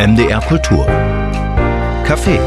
MDR Kultur. Café.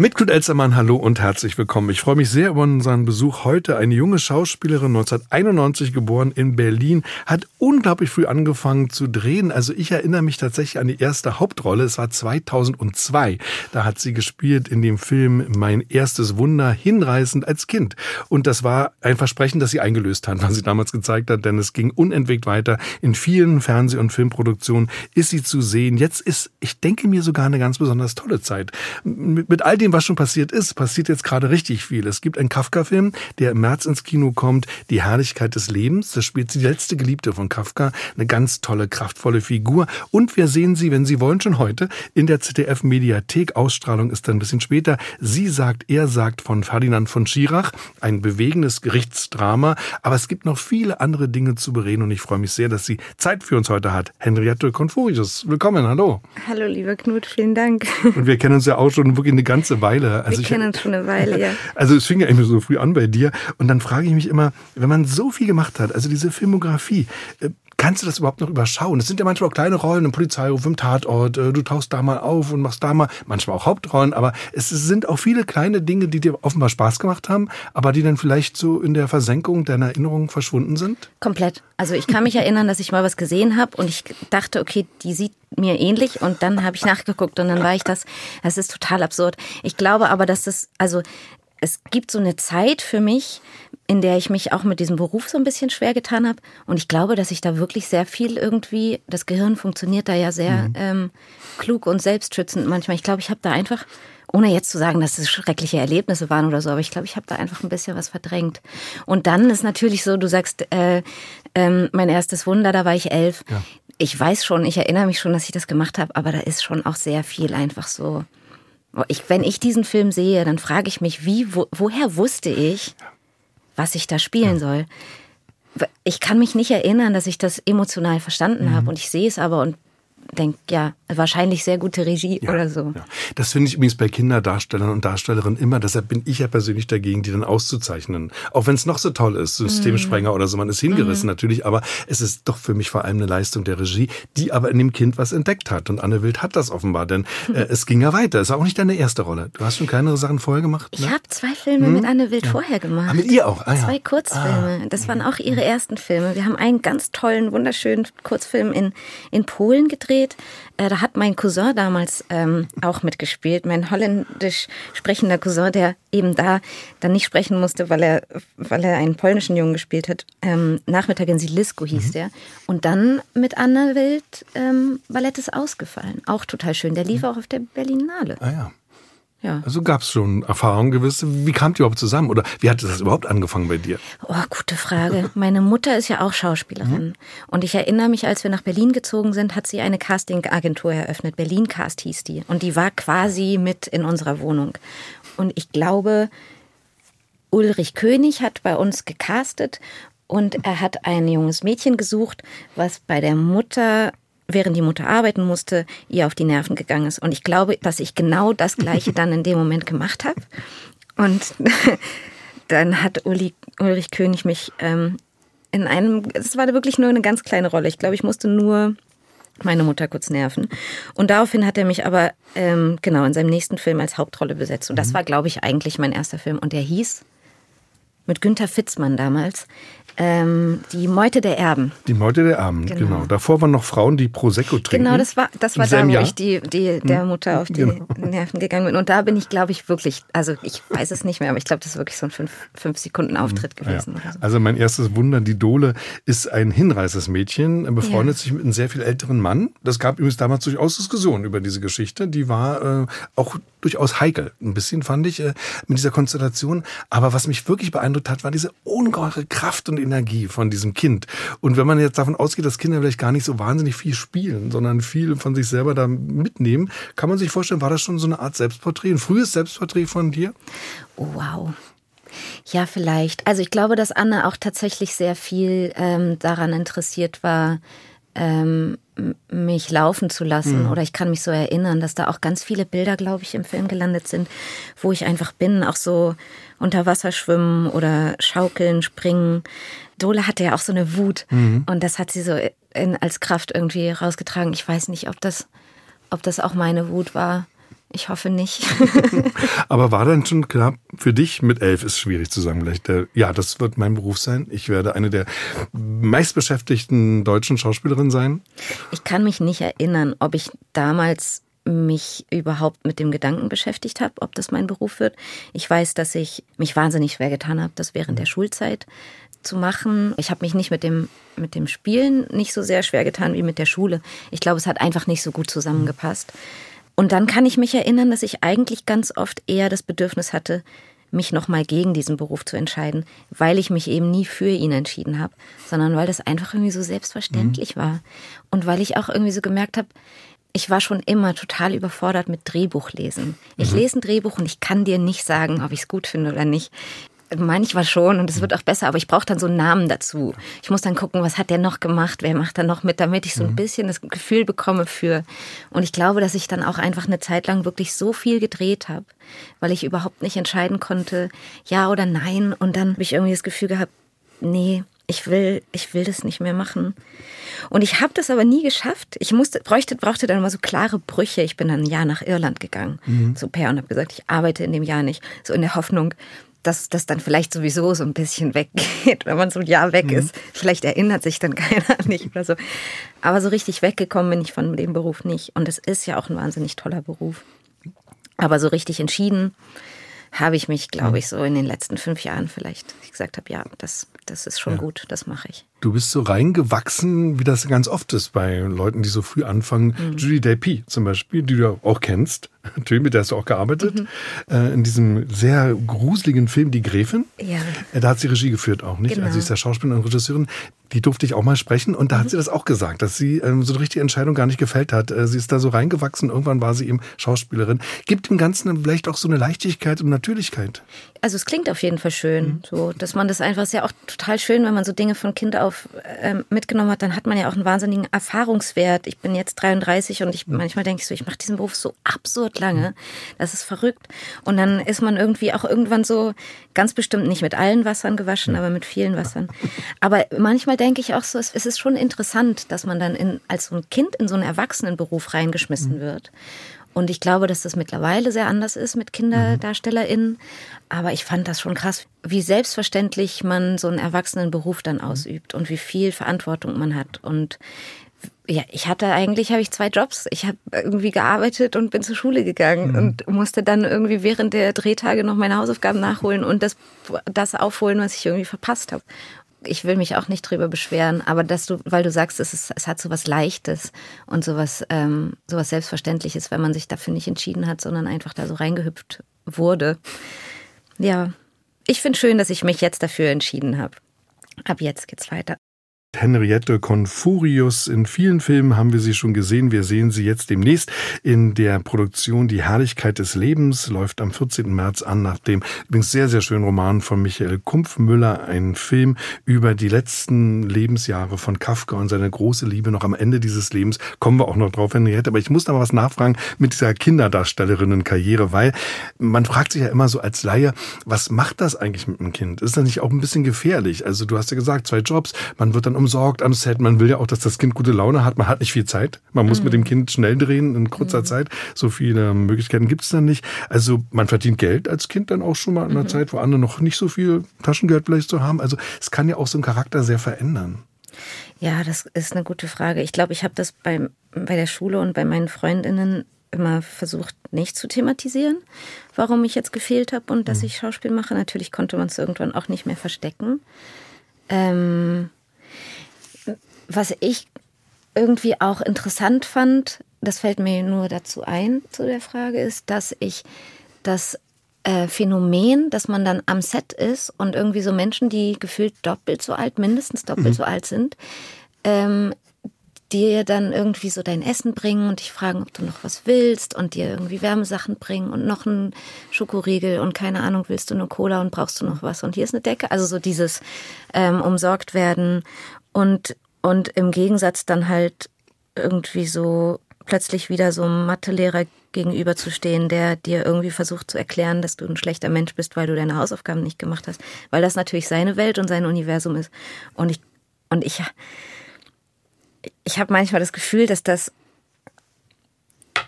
Mit Knut Elzermann, hallo und herzlich willkommen. Ich freue mich sehr über unseren Besuch heute. Eine junge Schauspielerin, 1991 geboren in Berlin, hat unglaublich früh angefangen zu drehen. Also ich erinnere mich tatsächlich an die erste Hauptrolle. Es war 2002. Da hat sie gespielt in dem Film Mein erstes Wunder, hinreißend als Kind. Und das war ein Versprechen, das sie eingelöst hat, was sie damals gezeigt hat, denn es ging unentwegt weiter. In vielen Fernseh- und Filmproduktionen ist sie zu sehen. Jetzt ist, ich denke mir sogar eine ganz besonders tolle Zeit. Mit, all dem dem, was schon passiert ist, passiert jetzt gerade richtig viel. Es gibt einen Kafka-Film, der im März ins Kino kommt, Die Herrlichkeit des Lebens. Da spielt sie die letzte Geliebte von Kafka, eine ganz tolle, kraftvolle Figur. Und wir sehen sie, wenn Sie wollen, schon heute in der ZDF-Mediathek. Ausstrahlung ist dann ein bisschen später. Sie sagt, er sagt von Ferdinand von Schirach, ein bewegendes Gerichtsdrama. Aber es gibt noch viele andere Dinge zu bereden und ich freue mich sehr, dass sie Zeit für uns heute hat. Henriette Confurius, willkommen, hallo. Hallo, lieber Knut, vielen Dank. Und wir kennen uns ja auch schon wirklich eine ganze Weile. Also Wir ich, kennen uns schon eine Weile, ja. Also es fing ja immer so früh an bei dir. Und dann frage ich mich immer, wenn man so viel gemacht hat, also diese Filmografie, äh, Kannst du das überhaupt noch überschauen? Es sind ja manchmal auch kleine Rollen im Polizeiruf, im Tatort. Äh, du tauchst da mal auf und machst da mal, manchmal auch Hauptrollen. Aber es sind auch viele kleine Dinge, die dir offenbar Spaß gemacht haben, aber die dann vielleicht so in der Versenkung deiner Erinnerung verschwunden sind? Komplett. Also ich kann mich erinnern, dass ich mal was gesehen habe und ich dachte, okay, die sieht mir ähnlich und dann habe ich nachgeguckt und dann war ich das. Das ist total absurd. Ich glaube aber, dass das, also es gibt so eine Zeit für mich, in der ich mich auch mit diesem Beruf so ein bisschen schwer getan habe. Und ich glaube, dass ich da wirklich sehr viel irgendwie, das Gehirn funktioniert da ja sehr mhm. ähm, klug und selbstschützend manchmal. Ich glaube, ich habe da einfach, ohne jetzt zu sagen, dass es schreckliche Erlebnisse waren oder so, aber ich glaube, ich habe da einfach ein bisschen was verdrängt. Und dann ist natürlich so, du sagst, äh, äh, mein erstes Wunder, da war ich elf. Ja. Ich weiß schon, ich erinnere mich schon, dass ich das gemacht habe, aber da ist schon auch sehr viel einfach so ich, wenn ich diesen Film sehe, dann frage ich mich, wie, wo, woher wusste ich, was ich da spielen soll? Ich kann mich nicht erinnern, dass ich das emotional verstanden mhm. habe und ich sehe es aber und denke, ja, wahrscheinlich sehr gute Regie ja, oder so. Ja. Das finde ich übrigens bei Kinderdarstellern und Darstellerinnen immer. Deshalb bin ich ja persönlich dagegen, die dann auszuzeichnen. Auch wenn es noch so toll ist, Systemsprenger mm. oder so, man ist hingerissen mm. natürlich, aber es ist doch für mich vor allem eine Leistung der Regie, die aber in dem Kind was entdeckt hat. Und Anne Wild hat das offenbar, denn äh, es ging ja weiter. Es war auch nicht deine erste Rolle. Du hast schon kleinere Sachen vorher gemacht? Ne? Ich habe zwei Filme hm? mit Anne Wild ja. vorher gemacht. Ah, mit ihr auch? Ah. Zwei Kurzfilme. Ah. Das waren auch ihre ersten Filme. Wir haben einen ganz tollen, wunderschönen Kurzfilm in, in Polen gedreht. Äh, da hat mein Cousin damals ähm, auch mitgespielt, mein holländisch sprechender Cousin, der eben da dann nicht sprechen musste, weil er, weil er einen polnischen Jungen gespielt hat. Ähm, Nachmittag in Silisko hieß mhm. der. Und dann mit Anna Wild ähm, Ballett ist ausgefallen. Auch total schön. Der lief mhm. auch auf der Berlinale. Ah ja. Ja. Also gab es schon Erfahrungen gewisse. Wie kamt ihr überhaupt zusammen? Oder wie hat das überhaupt angefangen bei dir? Oh, gute Frage. Meine Mutter ist ja auch Schauspielerin. Mhm. Und ich erinnere mich, als wir nach Berlin gezogen sind, hat sie eine Castingagentur eröffnet. Berlin Cast hieß die. Und die war quasi mit in unserer Wohnung. Und ich glaube, Ulrich König hat bei uns gecastet und er hat ein junges Mädchen gesucht, was bei der Mutter während die Mutter arbeiten musste, ihr auf die Nerven gegangen ist. Und ich glaube, dass ich genau das Gleiche dann in dem Moment gemacht habe. Und dann hat Uli, Ulrich König mich ähm, in einem, es war wirklich nur eine ganz kleine Rolle. Ich glaube, ich musste nur meine Mutter kurz nerven. Und daraufhin hat er mich aber ähm, genau in seinem nächsten Film als Hauptrolle besetzt. Und das mhm. war, glaube ich, eigentlich mein erster Film. Und der hieß mit Günther Fitzmann damals ähm, die Meute der Erben. Die Meute der Erben, genau. genau. Davor waren noch Frauen, die Prosecco trinken. Genau, das war, das war da, wo Jahr? ich die, die, der hm. Mutter auf die genau. Nerven gegangen bin. Und da bin ich, glaube ich, wirklich, also ich weiß es nicht mehr, aber ich glaube, das ist wirklich so ein fünf, fünf Sekunden Auftritt gewesen. Ja. So. Also mein erstes Wunder, die Dole, ist ein hinreißendes Mädchen, befreundet ja. sich mit einem sehr viel älteren Mann. Das gab übrigens damals durchaus Diskussionen über diese Geschichte. Die war äh, auch durchaus heikel, ein bisschen fand ich, äh, mit dieser Konstellation. Aber was mich wirklich beeindruckt hat, war diese ungeheure Kraft und Energie von diesem Kind. Und wenn man jetzt davon ausgeht, dass Kinder vielleicht gar nicht so wahnsinnig viel spielen, sondern viel von sich selber da mitnehmen, kann man sich vorstellen, war das schon so eine Art Selbstporträt, ein frühes Selbstporträt von dir? Oh, wow. Ja, vielleicht. Also ich glaube, dass Anne auch tatsächlich sehr viel ähm, daran interessiert war, ähm, mich laufen zu lassen. Mhm. Oder ich kann mich so erinnern, dass da auch ganz viele Bilder, glaube ich, im Film gelandet sind, wo ich einfach bin, auch so unter Wasser schwimmen oder schaukeln, springen. Dole hatte ja auch so eine Wut mhm. und das hat sie so in, als Kraft irgendwie rausgetragen. Ich weiß nicht, ob das, ob das auch meine Wut war. Ich hoffe nicht. Aber war dann schon klar, für dich mit elf ist schwierig zu sagen, vielleicht, äh, ja, das wird mein Beruf sein. Ich werde eine der meistbeschäftigten deutschen Schauspielerinnen sein? Ich kann mich nicht erinnern, ob ich damals mich überhaupt mit dem Gedanken beschäftigt habe, ob das mein Beruf wird. Ich weiß, dass ich mich wahnsinnig schwer getan habe, das während der Schulzeit zu machen. Ich habe mich nicht mit dem, mit dem Spielen nicht so sehr schwer getan wie mit der Schule. Ich glaube, es hat einfach nicht so gut zusammengepasst. Und dann kann ich mich erinnern, dass ich eigentlich ganz oft eher das Bedürfnis hatte, mich nochmal gegen diesen Beruf zu entscheiden, weil ich mich eben nie für ihn entschieden habe, sondern weil das einfach irgendwie so selbstverständlich mhm. war. Und weil ich auch irgendwie so gemerkt habe, ich war schon immer total überfordert mit Drehbuchlesen. Ich mhm. lese ein Drehbuch und ich kann dir nicht sagen, ob ich es gut finde oder nicht. Manchmal schon und es wird auch besser, aber ich brauche dann so einen Namen dazu. Ich muss dann gucken, was hat der noch gemacht, wer macht da noch mit, damit ich so ein mhm. bisschen das Gefühl bekomme für. Und ich glaube, dass ich dann auch einfach eine Zeit lang wirklich so viel gedreht habe, weil ich überhaupt nicht entscheiden konnte, ja oder nein. Und dann habe ich irgendwie das Gefühl gehabt, nee, ich will, ich will das nicht mehr machen. Und ich habe das aber nie geschafft. Ich musste, bräuchte, brauchte dann immer so klare Brüche. Ich bin dann ein Jahr nach Irland gegangen, mhm. so per und habe gesagt, ich arbeite in dem Jahr nicht, so in der Hoffnung, dass das dann vielleicht sowieso so ein bisschen weggeht, wenn man so ein Jahr weg mhm. ist. Vielleicht erinnert sich dann keiner nicht oder so. Aber so richtig weggekommen bin ich von dem Beruf nicht. Und es ist ja auch ein wahnsinnig toller Beruf. Aber so richtig entschieden habe ich mich, glaube ich, so in den letzten fünf Jahren vielleicht ich gesagt habe, ja, das, das ist schon ja. gut, das mache ich. Du bist so reingewachsen, wie das ganz oft ist bei Leuten, die so früh anfangen. Mhm. Judy Delpy zum Beispiel, die du auch kennst. Natürlich, mit der hast du auch gearbeitet. Mhm. Äh, in diesem sehr gruseligen Film Die Gräfin. Ja. Äh, da hat sie Regie geführt auch, nicht? Also genau. Also sie ist ja Schauspielerin und Regisseurin. Die durfte ich auch mal sprechen und da mhm. hat sie das auch gesagt, dass sie ähm, so eine richtige Entscheidung gar nicht gefällt hat. Äh, sie ist da so reingewachsen. Irgendwann war sie eben Schauspielerin. Gibt dem Ganzen vielleicht auch so eine Leichtigkeit und Natürlichkeit. Also es klingt auf jeden Fall schön, mhm. so dass man das einfach ist ja auch total schön, wenn man so Dinge von Kind auf äh, mitgenommen hat, dann hat man ja auch einen wahnsinnigen Erfahrungswert. Ich bin jetzt 33 und ich mhm. manchmal denke ich so, ich mache diesen Beruf so absurd lange, das ist verrückt. Und dann ist man irgendwie auch irgendwann so ganz bestimmt nicht mit allen Wassern gewaschen, aber mit vielen Wassern. Aber manchmal denke ich auch so, es ist schon interessant, dass man dann in, als so ein Kind in so einen Erwachsenenberuf reingeschmissen mhm. wird. Und ich glaube, dass das mittlerweile sehr anders ist mit KinderdarstellerInnen. Aber ich fand das schon krass, wie selbstverständlich man so einen Erwachsenenberuf dann ausübt und wie viel Verantwortung man hat. Und ja, ich hatte eigentlich, habe ich zwei Jobs. Ich habe irgendwie gearbeitet und bin zur Schule gegangen mhm. und musste dann irgendwie während der Drehtage noch meine Hausaufgaben nachholen und das, das aufholen, was ich irgendwie verpasst habe ich will mich auch nicht drüber beschweren, aber dass du, weil du sagst, es, ist, es hat so was Leichtes und so was, ähm, so was Selbstverständliches, wenn man sich dafür nicht entschieden hat, sondern einfach da so reingehüpft wurde. Ja, ich finde schön, dass ich mich jetzt dafür entschieden habe. Ab jetzt geht's weiter. Henriette Confurius. In vielen Filmen haben wir sie schon gesehen. Wir sehen sie jetzt demnächst in der Produktion Die Herrlichkeit des Lebens. Läuft am 14. März an, nach dem übrigens sehr, sehr schönen Roman von Michael Kumpfmüller. Ein Film über die letzten Lebensjahre von Kafka und seine große Liebe noch am Ende dieses Lebens. Kommen wir auch noch drauf, Henriette. Aber ich muss da mal was nachfragen mit dieser Kinderdarstellerinnenkarriere, weil man fragt sich ja immer so als Laie, was macht das eigentlich mit einem Kind? Ist das nicht auch ein bisschen gefährlich? Also du hast ja gesagt, zwei Jobs. Man wird dann umsorgt am Set. Man will ja auch, dass das Kind gute Laune hat. Man hat nicht viel Zeit. Man muss mhm. mit dem Kind schnell drehen in kurzer mhm. Zeit. So viele Möglichkeiten gibt es dann nicht. Also man verdient Geld als Kind dann auch schon mal in einer mhm. Zeit, wo andere noch nicht so viel Taschengeld vielleicht so haben. Also es kann ja auch so einen Charakter sehr verändern. Ja, das ist eine gute Frage. Ich glaube, ich habe das bei, bei der Schule und bei meinen Freundinnen immer versucht, nicht zu thematisieren, warum ich jetzt gefehlt habe und dass mhm. ich Schauspiel mache. Natürlich konnte man es irgendwann auch nicht mehr verstecken. Ähm, was ich irgendwie auch interessant fand, das fällt mir nur dazu ein, zu der Frage, ist, dass ich das äh, Phänomen, dass man dann am Set ist und irgendwie so Menschen, die gefühlt doppelt so alt, mindestens doppelt mhm. so alt sind, ähm, dir dann irgendwie so dein Essen bringen und dich fragen, ob du noch was willst und dir irgendwie Wärmesachen bringen und noch einen Schokoriegel und keine Ahnung, willst du eine Cola und brauchst du noch was und hier ist eine Decke. Also so dieses ähm, umsorgt werden und und im Gegensatz dann halt irgendwie so plötzlich wieder so einem Mathelehrer gegenüberzustehen, der dir irgendwie versucht zu erklären, dass du ein schlechter Mensch bist, weil du deine Hausaufgaben nicht gemacht hast, weil das natürlich seine Welt und sein Universum ist. Und ich und ich ich habe manchmal das Gefühl, dass das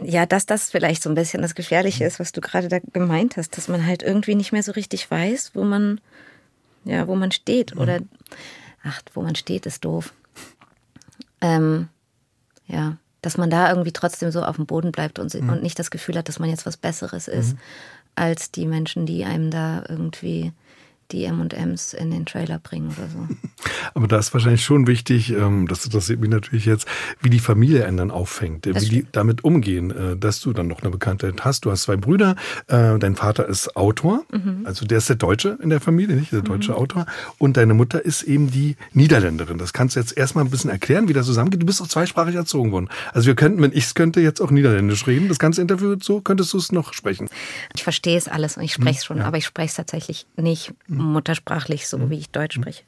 ja, dass das vielleicht so ein bisschen das Gefährliche ist, was du gerade da gemeint hast, dass man halt irgendwie nicht mehr so richtig weiß, wo man, ja, wo man steht. Oder, ach, wo man steht, ist doof. Ähm, ja, dass man da irgendwie trotzdem so auf dem Boden bleibt und, mhm. und nicht das Gefühl hat, dass man jetzt was Besseres ist, mhm. als die Menschen, die einem da irgendwie die M&Ms in den Trailer bringen oder so. Aber da ist wahrscheinlich schon wichtig, ähm, das interessiert mich natürlich jetzt, wie die Familie einen dann auffängt, das wie die damit umgehen, äh, dass du dann noch eine Bekanntheit hast. Du hast zwei Brüder, äh, dein Vater ist Autor, mhm. also der ist der Deutsche in der Familie, nicht der deutsche mhm. Autor, und deine Mutter ist eben die Niederländerin. Das kannst du jetzt erstmal ein bisschen erklären, wie das zusammengeht. Du bist auch zweisprachig erzogen worden. Also wir könnten, wenn ich es könnte, jetzt auch Niederländisch reden. Das ganze Interview so, könntest du es noch sprechen? Ich verstehe es alles und ich spreche es schon, ja. aber ich spreche es tatsächlich nicht muttersprachlich, so wie ich Deutsch spreche.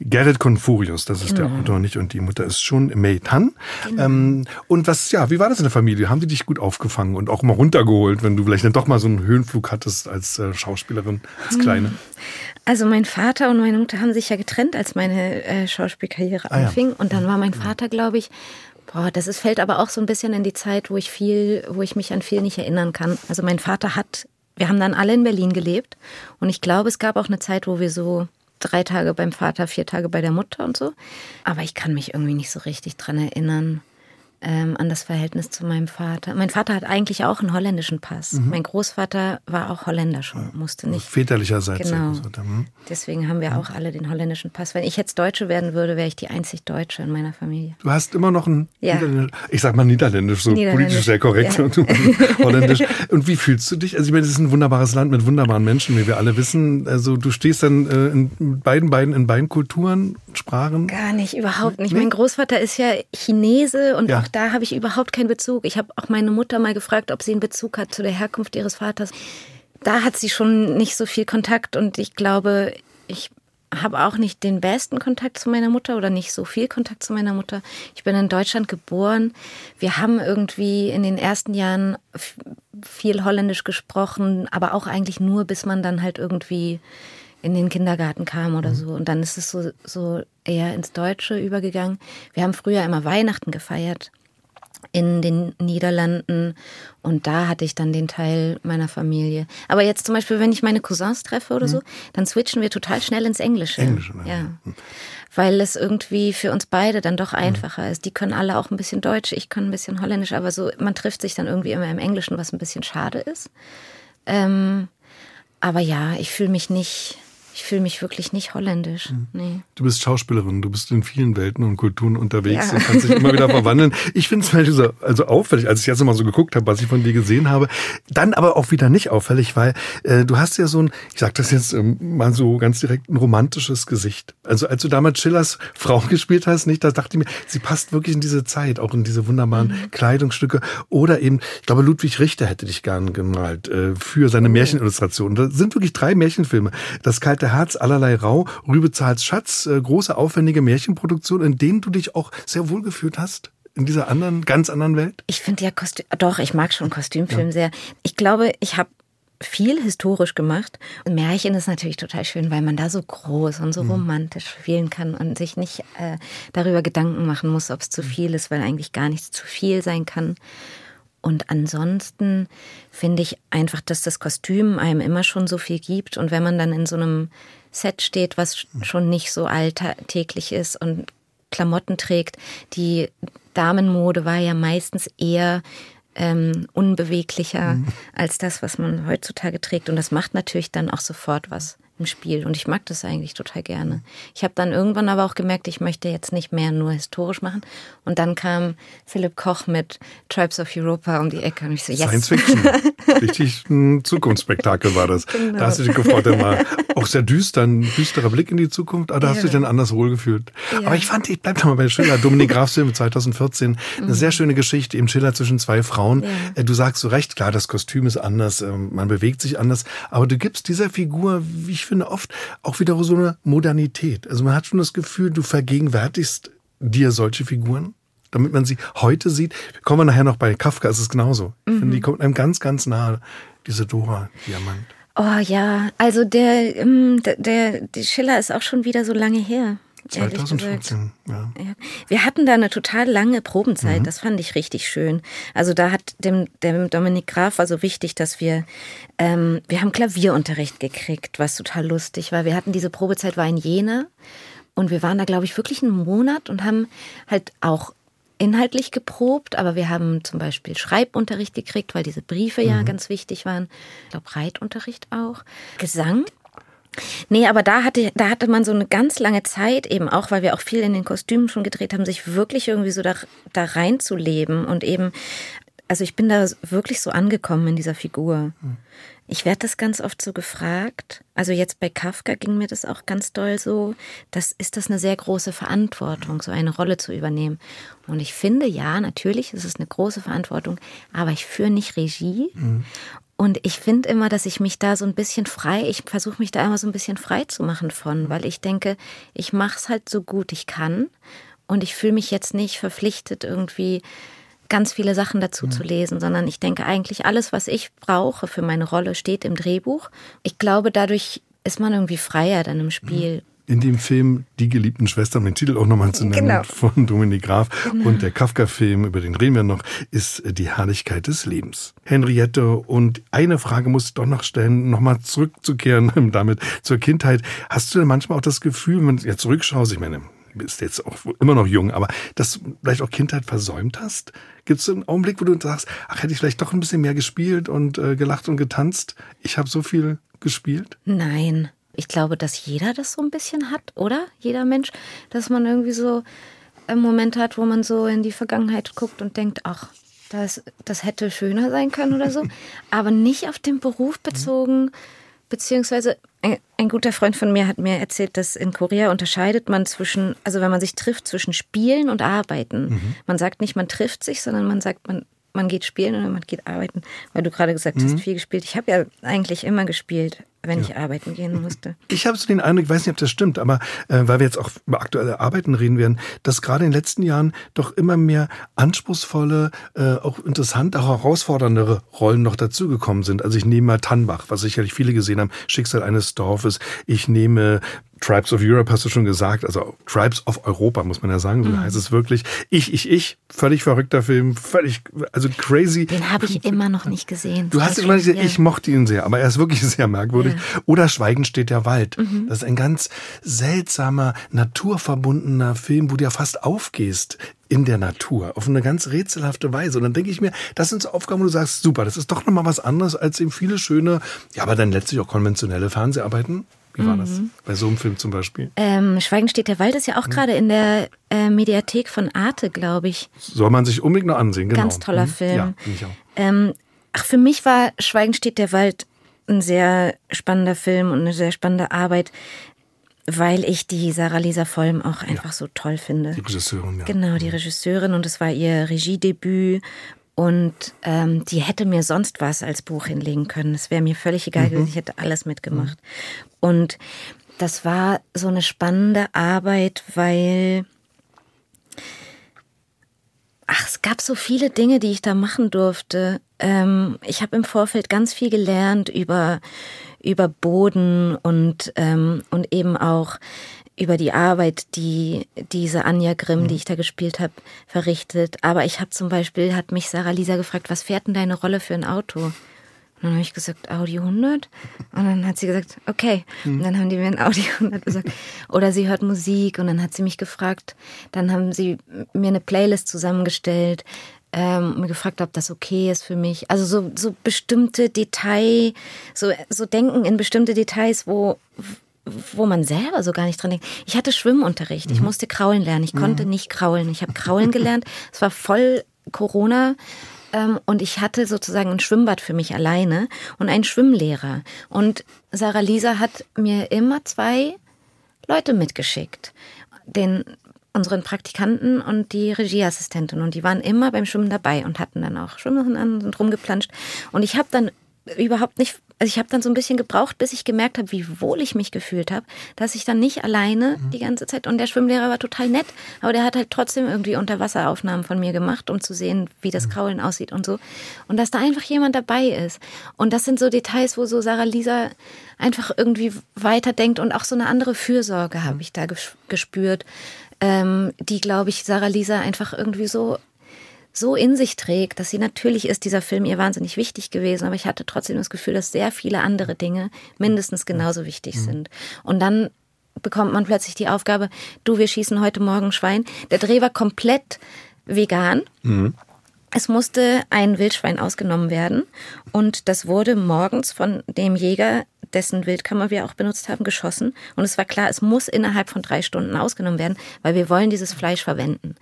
Gerrit Confurius, das ist genau. der Autor nicht, und die Mutter ist schon May Tan. Genau. Ähm, und was, ja, wie war das in der Familie? Haben die dich gut aufgefangen und auch mal runtergeholt, wenn du vielleicht dann doch mal so einen Höhenflug hattest als äh, Schauspielerin, als Kleine? Also mein Vater und meine Mutter haben sich ja getrennt, als meine äh, Schauspielkarriere ah, anfing. Ja. Und dann war mein Vater, glaube ich, Boah, das ist, fällt aber auch so ein bisschen in die Zeit, wo ich viel, wo ich mich an viel nicht erinnern kann. Also mein Vater hat wir haben dann alle in Berlin gelebt und ich glaube, es gab auch eine Zeit, wo wir so drei Tage beim Vater, vier Tage bei der Mutter und so. Aber ich kann mich irgendwie nicht so richtig dran erinnern ähm, an das Verhältnis zu meinem Vater. Mein Vater hat eigentlich auch einen holländischen Pass. Mhm. Mein Großvater war auch Holländer schon, musste nicht. Väterlicherseits. Genau. Mhm. Deswegen haben wir mhm. auch alle den holländischen Pass. Wenn ich jetzt Deutsche werden würde, wäre ich die einzig Deutsche in meiner Familie. Du hast immer noch ein ja. ich sag mal Niederländisch, so Niederländisch. politisch sehr korrekt. Ja. Und Holländisch. Und wie fühlst du dich? Also ich meine, es ist ein wunderbares Land mit wunderbaren Menschen, wie wir alle wissen. Also du stehst dann äh, in beiden beiden in beiden Kulturen, Sprachen. Gar nicht, überhaupt nicht. Nee? Mein Großvater ist ja Chinese und ja. auch da habe ich überhaupt keinen Bezug. Ich habe auch meine Mutter mal gefragt, ob sie einen Bezug hat zu der Herkunft ihres Vaters. Da hat sie schon nicht so viel Kontakt und ich glaube, ich habe auch nicht den besten Kontakt zu meiner Mutter oder nicht so viel Kontakt zu meiner Mutter. Ich bin in Deutschland geboren. Wir haben irgendwie in den ersten Jahren viel Holländisch gesprochen, aber auch eigentlich nur, bis man dann halt irgendwie in den Kindergarten kam oder mhm. so. Und dann ist es so, so eher ins Deutsche übergegangen. Wir haben früher immer Weihnachten gefeiert in den Niederlanden und da hatte ich dann den Teil meiner Familie. Aber jetzt zum Beispiel, wenn ich meine Cousins treffe oder mhm. so, dann switchen wir total schnell ins Englische. Englische, ja. ja. Mhm. Weil es irgendwie für uns beide dann doch mhm. einfacher mhm. ist. Die können alle auch ein bisschen Deutsch, ich kann ein bisschen Holländisch, aber so, man trifft sich dann irgendwie immer im Englischen, was ein bisschen schade ist. Ähm, aber ja, ich fühle mich nicht ich fühle mich wirklich nicht holländisch. Mhm. Nee. Du bist Schauspielerin, du bist in vielen Welten und Kulturen unterwegs ja. und kannst dich immer wieder verwandeln. Ich finde es so, also auffällig, als ich jetzt mal so geguckt habe, was ich von dir gesehen habe. Dann aber auch wieder nicht auffällig, weil äh, du hast ja so ein, ich sag das jetzt ähm, mal so ganz direkt, ein romantisches Gesicht. Also als du damals Schillers Frau gespielt hast, nicht, da dachte ich mir, sie passt wirklich in diese Zeit, auch in diese wunderbaren mhm. Kleidungsstücke. Oder eben, ich glaube, Ludwig Richter hätte dich gern gemalt äh, für seine oh. Märchenillustrationen. Da sind wirklich drei Märchenfilme. Das kalte kalte Herz, allerlei Rau, Rübezahls Schatz, äh, große aufwendige Märchenproduktion, in denen du dich auch sehr wohl gefühlt hast? in dieser anderen, ganz anderen Welt? Ich finde ja Kostüm, doch, ich mag schon Kostümfilm ja. sehr. Ich glaube, ich habe viel historisch gemacht. Und Märchen ist natürlich total schön, weil man da so groß und so mhm. romantisch spielen kann und sich nicht äh, darüber Gedanken machen muss, ob es zu mhm. viel ist, weil eigentlich gar nichts zu viel sein kann. Und ansonsten finde ich einfach, dass das Kostüm einem immer schon so viel gibt. Und wenn man dann in so einem Set steht, was schon nicht so alltäglich ist und Klamotten trägt, die Damenmode war ja meistens eher ähm, unbeweglicher mhm. als das, was man heutzutage trägt. Und das macht natürlich dann auch sofort was im Spiel. Und ich mag das eigentlich total gerne. Ich habe dann irgendwann aber auch gemerkt, ich möchte jetzt nicht mehr nur historisch machen. Und dann kam Philipp Koch mit Tribes of Europa um die Ecke und ich so, yes. Science Fiction. Richtig ein Zukunftsspektakel war das. Genau. Da hast du dich gefreut, immer auch sehr düster, ein düsterer Blick in die Zukunft, aber da hast du dich dann anders wohlgefühlt. Ja. Aber ich fand, ich bleib doch mal bei Schiller. Dominik Grafs Film 2014, eine mhm. sehr schöne Geschichte, im Schiller zwischen zwei Frauen. Ja. Äh, du sagst so recht, klar, das Kostüm ist anders, ähm, man bewegt sich anders, aber du gibst dieser Figur, wie ich finde, oft auch wieder so eine Modernität. Also man hat schon das Gefühl, du vergegenwärtigst dir solche Figuren damit man sie heute sieht. Kommen wir nachher noch bei Kafka, ist es genauso. Ich finde, die mhm. kommt einem ganz, ganz nahe, diese Dora-Diamant. Oh ja, also der, ähm, der, der Schiller ist auch schon wieder so lange her. 2015, ja. ja. Wir hatten da eine total lange Probenzeit, Mhm. das fand ich richtig schön. Also da hat dem, dem Dominik Graf war so wichtig, dass wir, ähm, wir haben Klavierunterricht gekriegt, was total lustig war. Wir hatten diese Probezeit war in Jena und wir waren da, glaube ich, wirklich einen Monat und haben halt auch inhaltlich geprobt, aber wir haben zum Beispiel Schreibunterricht gekriegt, weil diese Briefe ja Mhm. ganz wichtig waren. Ich glaube, Reitunterricht auch. Gesang. Nee, aber da hatte, da hatte man so eine ganz lange Zeit eben auch, weil wir auch viel in den Kostümen schon gedreht haben, sich wirklich irgendwie so da, da reinzuleben und eben, also ich bin da wirklich so angekommen in dieser Figur. Ich werde das ganz oft so gefragt. Also jetzt bei Kafka ging mir das auch ganz doll so. Das ist das eine sehr große Verantwortung, so eine Rolle zu übernehmen. Und ich finde, ja, natürlich ist es eine große Verantwortung, aber ich führe nicht Regie. Und ich finde immer, dass ich mich da so ein bisschen frei, ich versuche mich da immer so ein bisschen frei zu machen von, weil ich denke, ich mache es halt so gut ich kann. Und ich fühle mich jetzt nicht verpflichtet, irgendwie ganz viele Sachen dazu zu lesen, sondern ich denke eigentlich, alles, was ich brauche für meine Rolle, steht im Drehbuch. Ich glaube, dadurch ist man irgendwie freier dann im Spiel. In dem Film Die geliebten Schwestern, um den Titel auch nochmal zu nennen, Genau. von Dominik Graf und der Kafka-Film, über den reden wir noch, ist Die Herrlichkeit des Lebens. Henriette, und eine Frage muss ich doch noch stellen, nochmal zurückzukehren damit zur Kindheit. Hast du denn manchmal auch das Gefühl, wenn du jetzt zurückschaust, ich meine, du bist jetzt auch immer noch jung, aber dass du vielleicht auch Kindheit versäumt hast? Gibt es einen Augenblick, wo du sagst, ach, hätte ich vielleicht doch ein bisschen mehr gespielt und äh, gelacht und getanzt? Ich habe so viel gespielt. Nein. Ich glaube, dass jeder das so ein bisschen hat, oder? Jeder Mensch, dass man irgendwie so einen Moment hat, wo man so in die Vergangenheit guckt und denkt, ach, das, das hätte schöner sein können oder so. Aber nicht auf den Beruf bezogen, beziehungsweise ein, ein guter Freund von mir hat mir erzählt, dass in Korea unterscheidet man zwischen, also wenn man sich trifft, zwischen Spielen und Arbeiten. Man sagt nicht, man trifft sich, sondern man sagt, man, man geht spielen oder man geht arbeiten. Weil du gerade gesagt hast, viel gespielt. Ich habe ja eigentlich immer gespielt, wenn ich arbeiten gehen musste. Ich habe so den Eindruck, ich weiß nicht, ob das stimmt, aber äh, weil wir jetzt auch über aktuelle Arbeiten reden werden, dass gerade in den letzten Jahren doch immer mehr anspruchsvolle, äh, auch interessante, auch herausforderndere Rollen noch dazugekommen sind. Also ich nehme mal Tannbach, was sicherlich viele gesehen haben, Schicksal eines Dorfes. Ich nehme Tribes of Europe, hast du schon gesagt, also Tribes of Europa, muss man ja sagen, so heißt es wirklich. Ich, ich, ich, völlig verrückter Film, völlig, also crazy. Den habe ich immer noch nicht gesehen. Du hast ihn mal gesehen, ich mochte ihn sehr, aber er ist wirklich sehr merkwürdig. Ja. Oder Schweigen steht der Wald. Mhm. Das ist ein ganz seltsamer, naturverbundener Film, wo du ja fast aufgehst in der Natur, auf eine ganz rätselhafte Weise. Und dann denke ich mir, das sind so Aufgaben, wo du sagst, super, das ist doch nochmal was anderes als eben viele schöne, ja, aber dann letztlich auch konventionelle Fernseharbeiten. Wie war das? Mhm. Bei so einem Film zum Beispiel. Ähm, Schweigen steht der Wald ist ja auch gerade in der äh, Mediathek von Arte, glaube ich. Soll man sich unbedingt noch ansehen, genau. Ganz toller Mhm. Film. Ja, ich auch. Ähm, ach, für mich war Schweigen steht der Wald ein sehr spannender Film und eine sehr spannende Arbeit, weil ich die Sarah Lisa Vollm auch einfach so toll finde. Die Regisseurin, ja. Genau, die Regisseurin und es war ihr Regiedebüt. Und ähm, die hätte mir sonst was als Buch hinlegen können. Es wäre mir völlig egal gewesen, ich hätte alles mitgemacht. Und das war so eine spannende Arbeit, weil ach, es gab so viele Dinge, die ich da machen durfte. Ähm, ich habe im Vorfeld ganz viel gelernt über über Boden und ähm, und eben auch über die Arbeit, die diese Anja Grimm, die ich da gespielt habe, verrichtet. Aber ich habe zum Beispiel, hat mich Sarah Lisa gefragt, was fährt denn deine Rolle für ein Auto? Und dann habe ich gesagt, Audi 100. Und dann hat sie gesagt, okay. Und dann haben die mir ein Audi 100 gesagt. Oder sie hört Musik und dann hat sie mich gefragt. Dann haben sie mir eine Playlist zusammengestellt ähm, mir gefragt, ob das okay ist für mich. Also so, so bestimmte Detail, so, so denken in bestimmte Details, wo, wo man selber so gar nicht dran denkt. Ich hatte Schwimmunterricht, ich musste kraulen lernen. Ich konnte nicht kraulen. Ich habe kraulen gelernt. Es war voll Corona. Ähm, und ich hatte sozusagen ein Schwimmbad für mich alleine und einen Schwimmlehrer. Und Sarah Lisa hat mir immer zwei Leute mitgeschickt. Den unseren Praktikanten und die Regieassistentin. Und die waren immer beim Schwimmen dabei und hatten dann auch Schwimmsachen an und rumgeplanscht. Und ich habe dann überhaupt nicht, also ich habe dann so ein bisschen gebraucht, bis ich gemerkt habe, wie wohl ich mich gefühlt habe, dass ich dann nicht alleine mhm. die ganze Zeit und der Schwimmlehrer war total nett, aber der hat halt trotzdem irgendwie Unterwasseraufnahmen von mir gemacht, um zu sehen, wie das mhm. Kraulen aussieht und so und dass da einfach jemand dabei ist und das sind so Details, wo so Sarah Lisa einfach irgendwie weiterdenkt und auch so eine andere Fürsorge habe mhm. ich da gespürt, ähm, die glaube ich Sarah Lisa einfach irgendwie so so in sich trägt, dass sie natürlich ist dieser Film ihr wahnsinnig wichtig gewesen, aber ich hatte trotzdem das Gefühl, dass sehr viele andere Dinge mindestens genauso wichtig mhm. sind. Und dann bekommt man plötzlich die Aufgabe, du, wir schießen heute Morgen Schwein. Der Dreh war komplett vegan. Mhm. Es musste ein Wildschwein ausgenommen werden und das wurde morgens von dem Jäger dessen Wildkammer wir auch benutzt haben, geschossen. Und es war klar, es muss innerhalb von drei Stunden ausgenommen werden, weil wir wollen dieses Fleisch verwenden.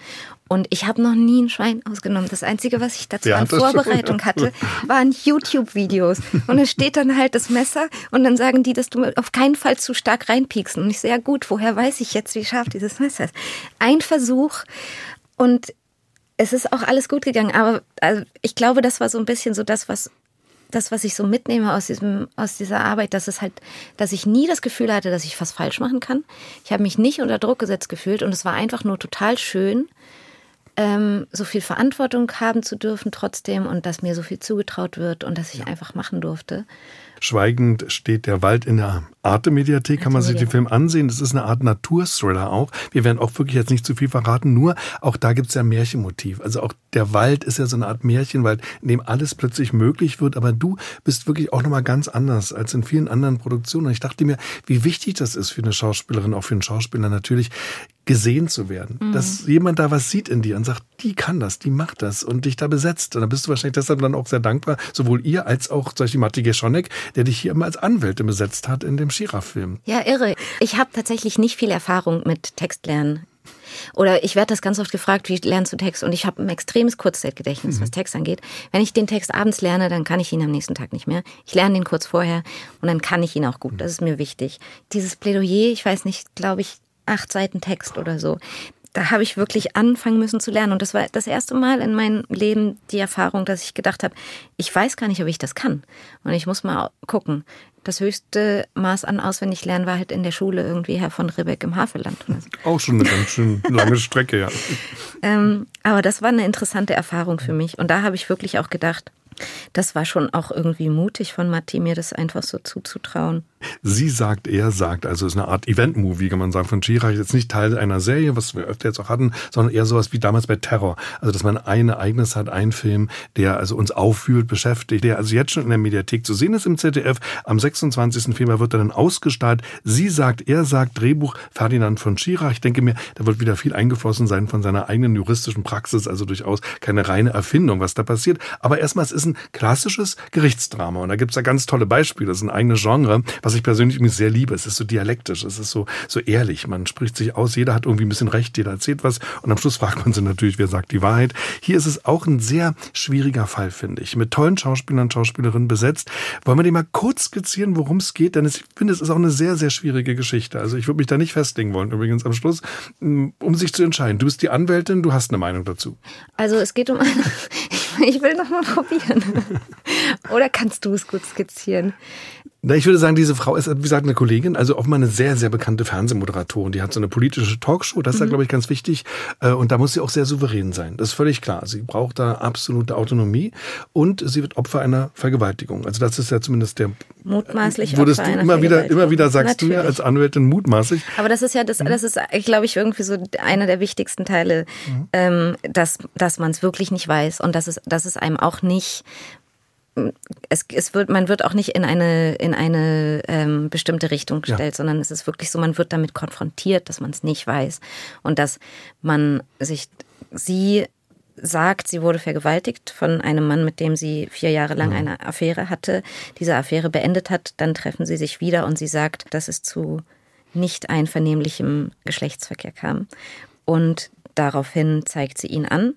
Und ich habe noch nie ein Schwein ausgenommen. Das Einzige, was ich dazu ja, an Vorbereitung schon. hatte, waren YouTube-Videos. Und es steht dann halt das Messer und dann sagen die, dass du auf keinen Fall zu stark reinpiekst. Und ich sehr gut, woher weiß ich jetzt, wie scharf dieses Messer ist? Ein Versuch und es ist auch alles gut gegangen. Aber also, ich glaube, das war so ein bisschen so das, was das, was ich so mitnehme aus, diesem, aus dieser Arbeit, dass es halt, dass ich nie das Gefühl hatte, dass ich was falsch machen kann. Ich habe mich nicht unter Druck gesetzt gefühlt und es war einfach nur total schön, ähm, so viel Verantwortung haben zu dürfen trotzdem und dass mir so viel zugetraut wird und dass ich einfach machen durfte. Schweigend steht der Wald in der Arte-Mediathek, kann man sich den Film ansehen. Das ist eine Art Naturthriller auch. Wir werden auch wirklich jetzt nicht zu viel verraten, nur auch da gibt es ja Märchenmotiv. Also auch der Wald ist ja so eine Art Märchenwald, in dem alles plötzlich möglich wird, aber du bist wirklich auch nochmal ganz anders als in vielen anderen Produktionen. Und ich dachte mir, wie wichtig das ist für eine Schauspielerin, auch für einen Schauspieler natürlich, gesehen zu werden. Mhm. Dass jemand da was sieht in dir und sagt, die kann das, die macht das und dich da besetzt. Und da bist du wahrscheinlich deshalb dann auch sehr dankbar, sowohl ihr als auch zum Beispiel Matti Geschonek, der dich hier immer als Anwältin besetzt hat in dem Schirach-Film. Ja, irre. Ich habe tatsächlich nicht viel Erfahrung mit Textlernen. Oder ich werde das ganz oft gefragt, wie lernst du Text? Und ich habe ein extremes Kurzzeitgedächtnis, mhm. was Text angeht. Wenn ich den Text abends lerne, dann kann ich ihn am nächsten Tag nicht mehr. Ich lerne ihn kurz vorher und dann kann ich ihn auch gut. Das ist mir wichtig. Dieses Plädoyer, ich weiß nicht, glaube ich, acht Seiten Text oder so. Da habe ich wirklich anfangen müssen zu lernen. Und das war das erste Mal in meinem Leben die Erfahrung, dass ich gedacht habe, ich weiß gar nicht, ob ich das kann. Und ich muss mal gucken. Das höchste Maß an auswendig lernen war halt in der Schule irgendwie Herr von Ribbeck im Havelland. Auch schon eine ganz schön lange Strecke, ja. ähm, aber das war eine interessante Erfahrung für mich. Und da habe ich wirklich auch gedacht, das war schon auch irgendwie mutig von Matti, mir das einfach so zuzutrauen. Sie sagt, er sagt, also es ist eine Art Event-Movie, kann man sagen, von Chirac. Jetzt nicht Teil einer Serie, was wir öfter jetzt auch hatten, sondern eher sowas wie damals bei Terror. Also, dass man ein Ereignis hat, ein Film, der also uns auffühlt, beschäftigt, der also jetzt schon in der Mediathek zu sehen ist im ZDF. Am 26. Februar wird er dann ausgestrahlt. Sie sagt, er sagt, Drehbuch Ferdinand von Chirac. Ich denke mir, da wird wieder viel eingeflossen sein von seiner eigenen juristischen Praxis, also durchaus keine reine Erfindung, was da passiert. Aber erstmal, es ist ein klassisches Gerichtsdrama und da gibt's ja ganz tolle Beispiele. Das ist ein eigenes Genre, was was ich persönlich übrigens sehr liebe. Es ist so dialektisch, es ist so, so ehrlich. Man spricht sich aus, jeder hat irgendwie ein bisschen recht, jeder erzählt was und am Schluss fragt man sich natürlich, wer sagt die Wahrheit. Hier ist es auch ein sehr schwieriger Fall, finde ich. Mit tollen Schauspielern und Schauspielerinnen besetzt. Wollen wir dir mal kurz skizzieren, worum es geht? Denn ich finde, es ist auch eine sehr, sehr schwierige Geschichte. Also ich würde mich da nicht festlegen wollen, übrigens am Schluss, um sich zu entscheiden. Du bist die Anwältin, du hast eine Meinung dazu. Also es geht um eine. Ich will noch mal probieren. Oder kannst du es gut skizzieren? Na, ich würde sagen, diese Frau ist, wie gesagt, eine Kollegin, also offenbar eine sehr, sehr bekannte Fernsehmoderatorin. Die hat so eine politische Talkshow, das ist mhm. da, glaube ich, ganz wichtig. Äh, und da muss sie auch sehr souverän sein. Das ist völlig klar. Sie braucht da absolute Autonomie und sie wird Opfer einer Vergewaltigung. Also das ist ja zumindest der mutmaßlich wurdest Opfer du immer wieder, immer wieder sagst Natürlich. du ja als Anwältin mutmaßlich. Aber das ist ja das, mhm. das ist, glaube ich, irgendwie so einer der wichtigsten Teile, mhm. ähm, dass, dass man es wirklich nicht weiß und dass es, dass es einem auch nicht es, es wird, man wird auch nicht in eine, in eine ähm, bestimmte Richtung gestellt, ja. sondern es ist wirklich so, man wird damit konfrontiert, dass man es nicht weiß und dass man sich, sie sagt, sie wurde vergewaltigt von einem Mann, mit dem sie vier Jahre lang mhm. eine Affäre hatte, diese Affäre beendet hat, dann treffen sie sich wieder und sie sagt, dass es zu nicht einvernehmlichem Geschlechtsverkehr kam. Und daraufhin zeigt sie ihn an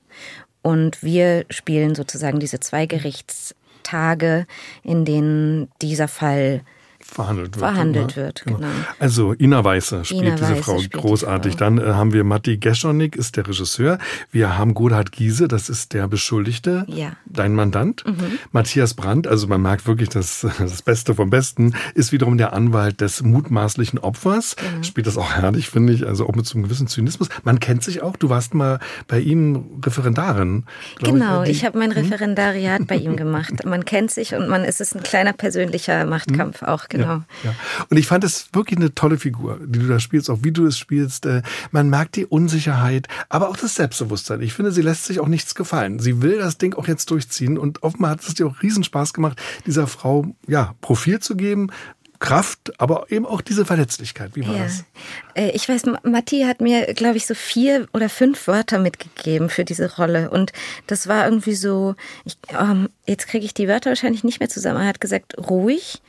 und wir spielen sozusagen diese zwei Gerichts Tage, in denen dieser Fall verhandelt wird. Verhandelt ne? wird, genau. genau. Also Ina Weiße spielt Ina diese Weiße Frau spielt großartig. Frau. Dann äh, haben wir Matti Geschonik, ist der Regisseur. Wir haben Godhard Giese, das ist der Beschuldigte, ja. dein Mandant. Mhm. Matthias Brandt, also man merkt wirklich, dass das Beste vom Besten, ist wiederum der Anwalt des mutmaßlichen Opfers. Mhm. Spielt das auch herrlich, finde ich, also auch mit so einem gewissen Zynismus. Man kennt sich auch. Du warst mal bei ihm Referendarin. Genau, ich, ich habe mein hm? Referendariat bei ihm gemacht. Man kennt sich und man ist es ein kleiner persönlicher Machtkampf mhm. auch, genau. Ja, ja. Und ich fand es wirklich eine tolle Figur, die du da spielst, auch wie du es spielst. Äh, man merkt die Unsicherheit, aber auch das Selbstbewusstsein. Ich finde, sie lässt sich auch nichts gefallen. Sie will das Ding auch jetzt durchziehen und offenbar hat es dir auch Riesenspaß gemacht, dieser Frau ja Profil zu geben, Kraft, aber eben auch diese Verletzlichkeit. Wie war ja. das? Äh, ich weiß, Matti hat mir, glaube ich, so vier oder fünf Wörter mitgegeben für diese Rolle. Und das war irgendwie so, ich, ähm, jetzt kriege ich die Wörter wahrscheinlich nicht mehr zusammen. Er hat gesagt, ruhig,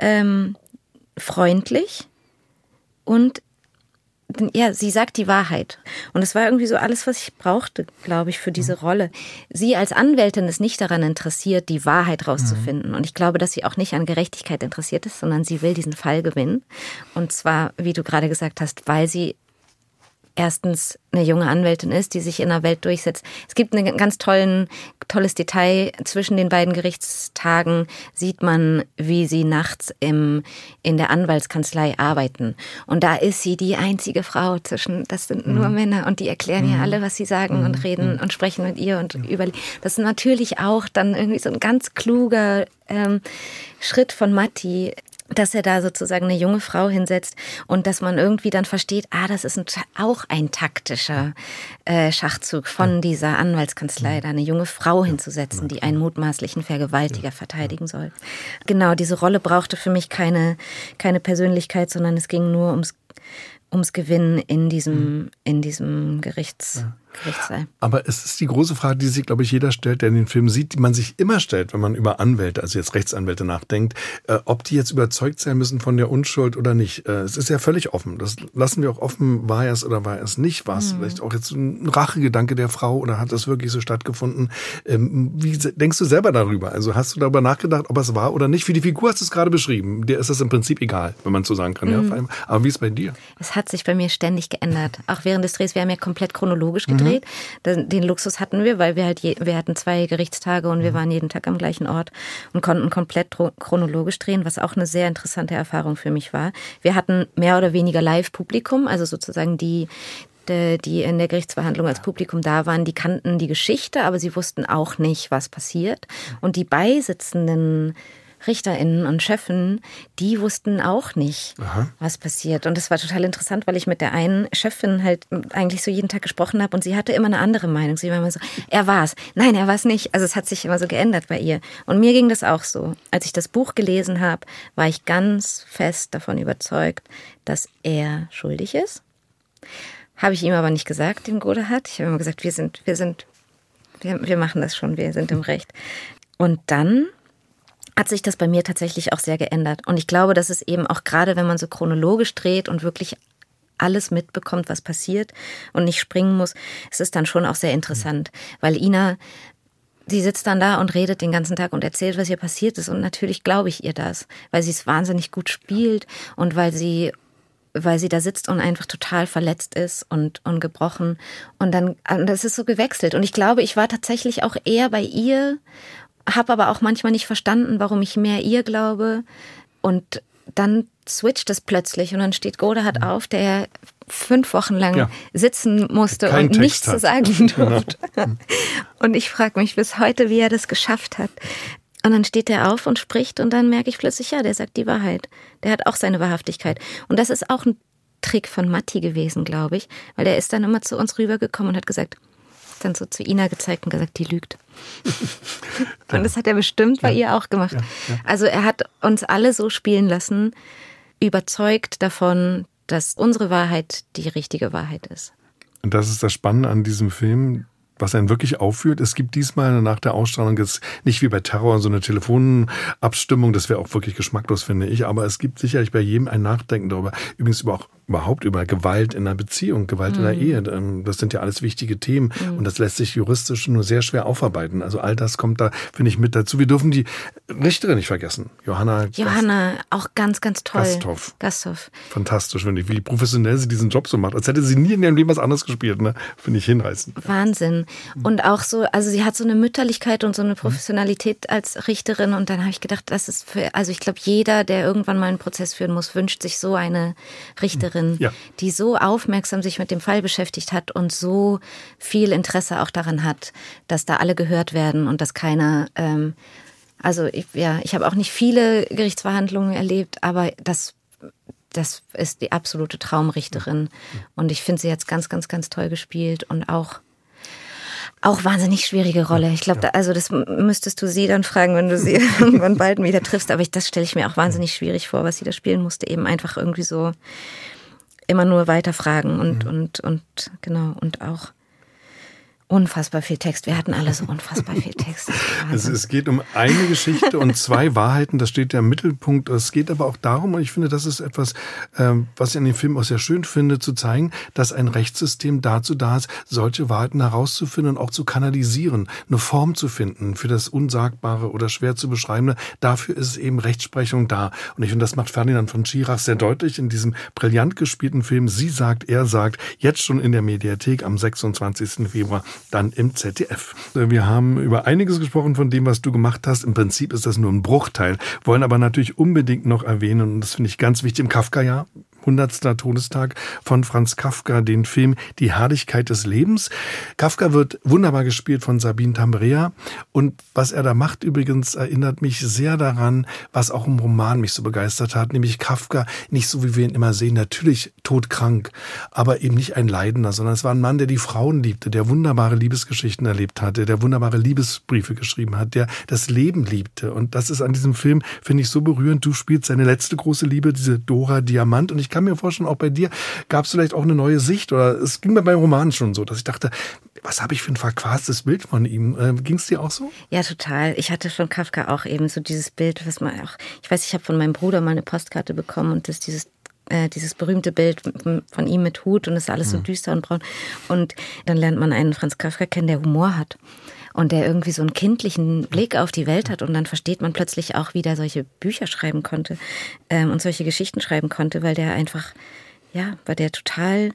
ähm, freundlich und ja, sie sagt die Wahrheit. Und es war irgendwie so alles, was ich brauchte, glaube ich, für diese mhm. Rolle. Sie als Anwältin ist nicht daran interessiert, die Wahrheit rauszufinden. Mhm. Und ich glaube, dass sie auch nicht an Gerechtigkeit interessiert ist, sondern sie will diesen Fall gewinnen. Und zwar, wie du gerade gesagt hast, weil sie erstens eine junge Anwältin ist, die sich in der Welt durchsetzt. Es gibt ein ganz tollen, tolles Detail. Zwischen den beiden Gerichtstagen sieht man, wie sie nachts im, in der Anwaltskanzlei arbeiten. Und da ist sie die einzige Frau zwischen, das sind nur mhm. Männer und die erklären mhm. ihr alle, was sie sagen mhm. und reden mhm. und sprechen mit ihr und über. Das ist natürlich auch dann irgendwie so ein ganz kluger ähm, Schritt von Matti, dass er da sozusagen eine junge Frau hinsetzt und dass man irgendwie dann versteht, ah, das ist ein, auch ein taktischer äh, Schachzug von dieser Anwaltskanzlei, da eine junge Frau hinzusetzen, die einen mutmaßlichen Vergewaltiger verteidigen soll. Genau, diese Rolle brauchte für mich keine, keine Persönlichkeit, sondern es ging nur ums, ums Gewinnen in diesem, in diesem Gerichts. Aber es ist die große Frage, die sich, glaube ich, jeder stellt, der den Film sieht, die man sich immer stellt, wenn man über Anwälte, also jetzt Rechtsanwälte nachdenkt, äh, ob die jetzt überzeugt sein müssen von der Unschuld oder nicht. Äh, es ist ja völlig offen. Das lassen wir auch offen, war er es oder war er es nicht. War es mhm. vielleicht auch jetzt ein Rachegedanke der Frau oder hat das wirklich so stattgefunden? Ähm, wie denkst du selber darüber? Also hast du darüber nachgedacht, ob es war oder nicht? Für die Figur hast du es gerade beschrieben. Dir ist das im Prinzip egal, wenn man so sagen kann. Mhm. Ja, Aber wie ist es bei dir? Es hat sich bei mir ständig geändert. Auch während des Drehs, wir haben ja komplett chronologisch gedreht gedreht. Mhm. Den Luxus hatten wir, weil wir halt je, wir hatten zwei Gerichtstage und wir mhm. waren jeden Tag am gleichen Ort und konnten komplett chronologisch drehen, was auch eine sehr interessante Erfahrung für mich war. Wir hatten mehr oder weniger Live-Publikum, also sozusagen die, die in der Gerichtsverhandlung als Publikum da waren, die kannten die Geschichte, aber sie wussten auch nicht, was passiert. Und die Beisitzenden RichterInnen und Chefen, die wussten auch nicht, Aha. was passiert. Und das war total interessant, weil ich mit der einen Chefin halt eigentlich so jeden Tag gesprochen habe und sie hatte immer eine andere Meinung. Sie war immer so, er war's. Nein, er war's nicht. Also es hat sich immer so geändert bei ihr. Und mir ging das auch so. Als ich das Buch gelesen habe, war ich ganz fest davon überzeugt, dass er schuldig ist. Habe ich ihm aber nicht gesagt, dem Godehard. Ich habe immer gesagt, wir sind, wir sind, wir, wir machen das schon, wir sind im Recht. Und dann hat sich das bei mir tatsächlich auch sehr geändert. Und ich glaube, dass es eben auch gerade, wenn man so chronologisch dreht und wirklich alles mitbekommt, was passiert und nicht springen muss, ist es dann schon auch sehr interessant, weil Ina sie sitzt dann da und redet den ganzen Tag und erzählt, was ihr passiert ist. Und natürlich glaube ich ihr das, weil sie es wahnsinnig gut spielt und weil sie, weil sie da sitzt und einfach total verletzt ist und, und gebrochen. Und dann, das ist so gewechselt. Und ich glaube, ich war tatsächlich auch eher bei ihr habe aber auch manchmal nicht verstanden, warum ich mehr ihr glaube. Und dann switcht es plötzlich und dann steht Godehard auf, der fünf Wochen lang ja. sitzen musste Kein und Text nichts hat. zu sagen durfte. Genau. Und ich frage mich bis heute, wie er das geschafft hat. Und dann steht er auf und spricht und dann merke ich plötzlich, ja, der sagt die Wahrheit. Der hat auch seine Wahrhaftigkeit. Und das ist auch ein Trick von Matti gewesen, glaube ich, weil er ist dann immer zu uns rübergekommen und hat gesagt, dann so zu Ina gezeigt und gesagt, die lügt. und das hat er bestimmt bei ja. ihr auch gemacht. Ja, ja. Also er hat uns alle so spielen lassen, überzeugt davon, dass unsere Wahrheit die richtige Wahrheit ist. Und das ist das Spannende an diesem Film. Was einen wirklich aufführt. Es gibt diesmal nach der Ausstrahlung jetzt nicht wie bei Terror so eine Telefonabstimmung, das wäre auch wirklich geschmacklos, finde ich, aber es gibt sicherlich bei jedem ein Nachdenken darüber. Übrigens über auch überhaupt über Gewalt in einer Beziehung, Gewalt mhm. in der. Ehe. Ähm, das sind ja alles wichtige Themen mhm. und das lässt sich juristisch nur sehr schwer aufarbeiten. Also all das kommt da, finde ich, mit dazu. Wir dürfen die Richterin nicht vergessen. Johanna. Johanna, Gast auch ganz, ganz toll. Gasthoff. Gasthoff. Fantastisch, finde ich, wie professionell sie diesen Job so macht. Als hätte sie nie in ihrem Leben was anderes gespielt, ne? Finde ich hinreißend. Wahnsinn. Und auch so, also sie hat so eine Mütterlichkeit und so eine Professionalität als Richterin. Und dann habe ich gedacht, das ist für, also ich glaube, jeder, der irgendwann mal einen Prozess führen muss, wünscht sich so eine Richterin Richterin, ja. die so aufmerksam sich mit dem Fall beschäftigt hat und so viel Interesse auch daran hat, dass da alle gehört werden und dass keiner ähm, also ich, ja, ich habe auch nicht viele Gerichtsverhandlungen erlebt, aber das, das ist die absolute Traumrichterin. Und ich finde sie jetzt ganz, ganz, ganz toll gespielt und auch auch wahnsinnig schwierige Rolle. Ich glaube, ja. also das müsstest du sie dann fragen, wenn du sie irgendwann bald wieder triffst. Aber ich, das stelle ich mir auch wahnsinnig schwierig vor, was sie da spielen musste. Eben einfach irgendwie so immer nur weiter fragen und, mhm. und, und genau, und auch unfassbar viel Text. Wir hatten alle so unfassbar viel Text. Es, es, geht um eine Geschichte und zwei Wahrheiten, das steht ja im Mittelpunkt. Es geht aber auch darum, und ich finde, das ist etwas, ähm, was ich an dem Film auch sehr schön finde, zu zeigen, dass ein Rechtssystem dazu da ist, solche Wahrheiten herauszufinden und auch zu kanalisieren, eine Form zu finden für das Unsagbare oder schwer zu beschreibende. Dafür ist eben Rechtsprechung da. Und ich finde, das macht Ferdinand von Schirach sehr deutlich in diesem brillant gespielten Film. Sie sagt, er sagt, jetzt schon in der Mediathek am 26. Februar dann im ZDF. Wir haben über einiges gesprochen von dem, was du gemacht hast. Im Prinzip ist das nur ein Bruchteil, wollen aber natürlich unbedingt noch erwähnen, und das finde ich ganz wichtig, im Kafka-Jahr 100. Todestag von Franz Kafka, den Film Die Herrlichkeit des Lebens. Kafka wird wunderbar gespielt von Sabine Tambrea und was er da macht übrigens erinnert mich sehr daran, was auch im Roman mich so begeistert hat, nämlich Kafka nicht so wie wir ihn immer sehen, natürlich todkrank, aber eben nicht ein Leidender, sondern es war ein Mann, der die Frauen liebte, der wunderbare Liebesgeschichten erlebt hatte, der wunderbare Liebesbriefe geschrieben hat, der das Leben liebte und das ist an diesem Film, finde ich, so berührend. Du spielst seine letzte große Liebe, diese Dora Diamant und ich kann mir vorstellen, auch bei dir gab es vielleicht auch eine neue Sicht oder es ging mir beim Roman schon so, dass ich dachte, was habe ich für ein verquastes Bild von ihm? Äh, ging es dir auch so? Ja, total. Ich hatte von Kafka auch eben so dieses Bild, was man auch, ich weiß, ich habe von meinem Bruder mal eine Postkarte bekommen und das dieses äh, dieses berühmte Bild von ihm mit Hut und es ist alles mhm. so düster und braun. Und dann lernt man einen Franz Kafka kennen, der Humor hat und der irgendwie so einen kindlichen Blick auf die Welt hat und dann versteht man plötzlich auch, wie der solche Bücher schreiben konnte ähm, und solche Geschichten schreiben konnte, weil der einfach, ja, weil der total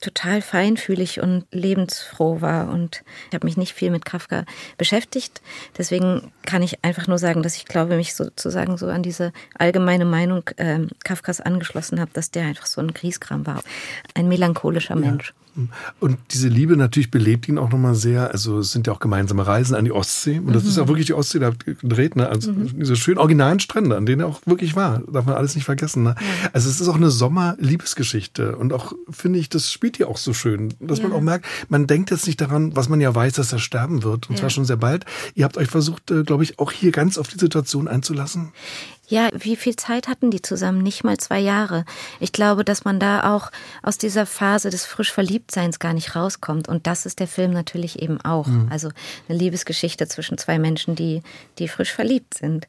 total feinfühlig und lebensfroh war. Und ich habe mich nicht viel mit Kafka beschäftigt. Deswegen kann ich einfach nur sagen, dass ich glaube, mich sozusagen so an diese allgemeine Meinung äh, Kafkas angeschlossen habe, dass der einfach so ein Grieskram war. Ein melancholischer Mensch. Und diese Liebe natürlich belebt ihn auch nochmal sehr. Also es sind ja auch gemeinsame Reisen an die Ostsee. Und das mhm. ist auch wirklich die Ostsee da gedreht, ne? Also mhm. diese schönen originalen Strände, an denen er auch wirklich war. Darf man alles nicht vergessen. Ne? Also es ist auch eine Sommerliebesgeschichte. Und auch, finde ich, das spielt ja auch so schön. Dass man auch merkt, man denkt jetzt nicht daran, was man ja weiß, dass er sterben wird. Und zwar schon sehr bald. Ihr habt euch versucht, äh, glaube ich, auch hier ganz auf die Situation einzulassen. Ja, wie viel Zeit hatten die zusammen? Nicht mal zwei Jahre. Ich glaube, dass man da auch aus dieser Phase des frisch Verliebtseins gar nicht rauskommt. Und das ist der Film natürlich eben auch. Mhm. Also eine Liebesgeschichte zwischen zwei Menschen, die, die frisch verliebt sind.